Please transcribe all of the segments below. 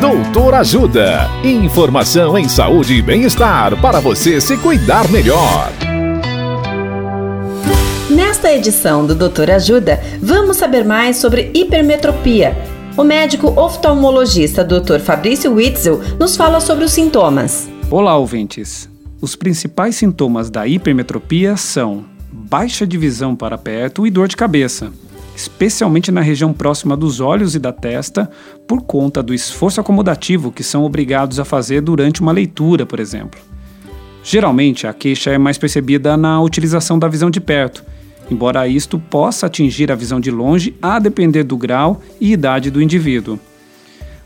Doutor Ajuda. Informação em saúde e bem-estar para você se cuidar melhor. Nesta edição do Doutor Ajuda, vamos saber mais sobre hipermetropia. O médico oftalmologista Dr. Fabrício Witzel nos fala sobre os sintomas. Olá, ouvintes. Os principais sintomas da hipermetropia são baixa de visão para perto e dor de cabeça especialmente na região próxima dos olhos e da testa, por conta do esforço acomodativo que são obrigados a fazer durante uma leitura, por exemplo. Geralmente, a queixa é mais percebida na utilização da visão de perto, embora isto possa atingir a visão de longe a depender do grau e idade do indivíduo.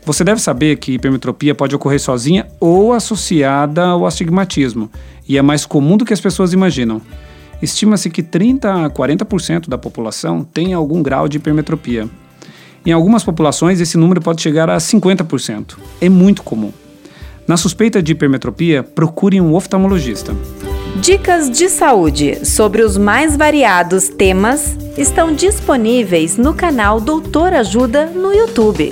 Você deve saber que hipermetropia pode ocorrer sozinha ou associada ao astigmatismo, e é mais comum do que as pessoas imaginam. Estima-se que 30 a 40% da população tem algum grau de hipermetropia. Em algumas populações, esse número pode chegar a 50%. É muito comum. Na suspeita de hipermetropia, procure um oftalmologista. Dicas de saúde sobre os mais variados temas estão disponíveis no canal Doutor Ajuda no YouTube.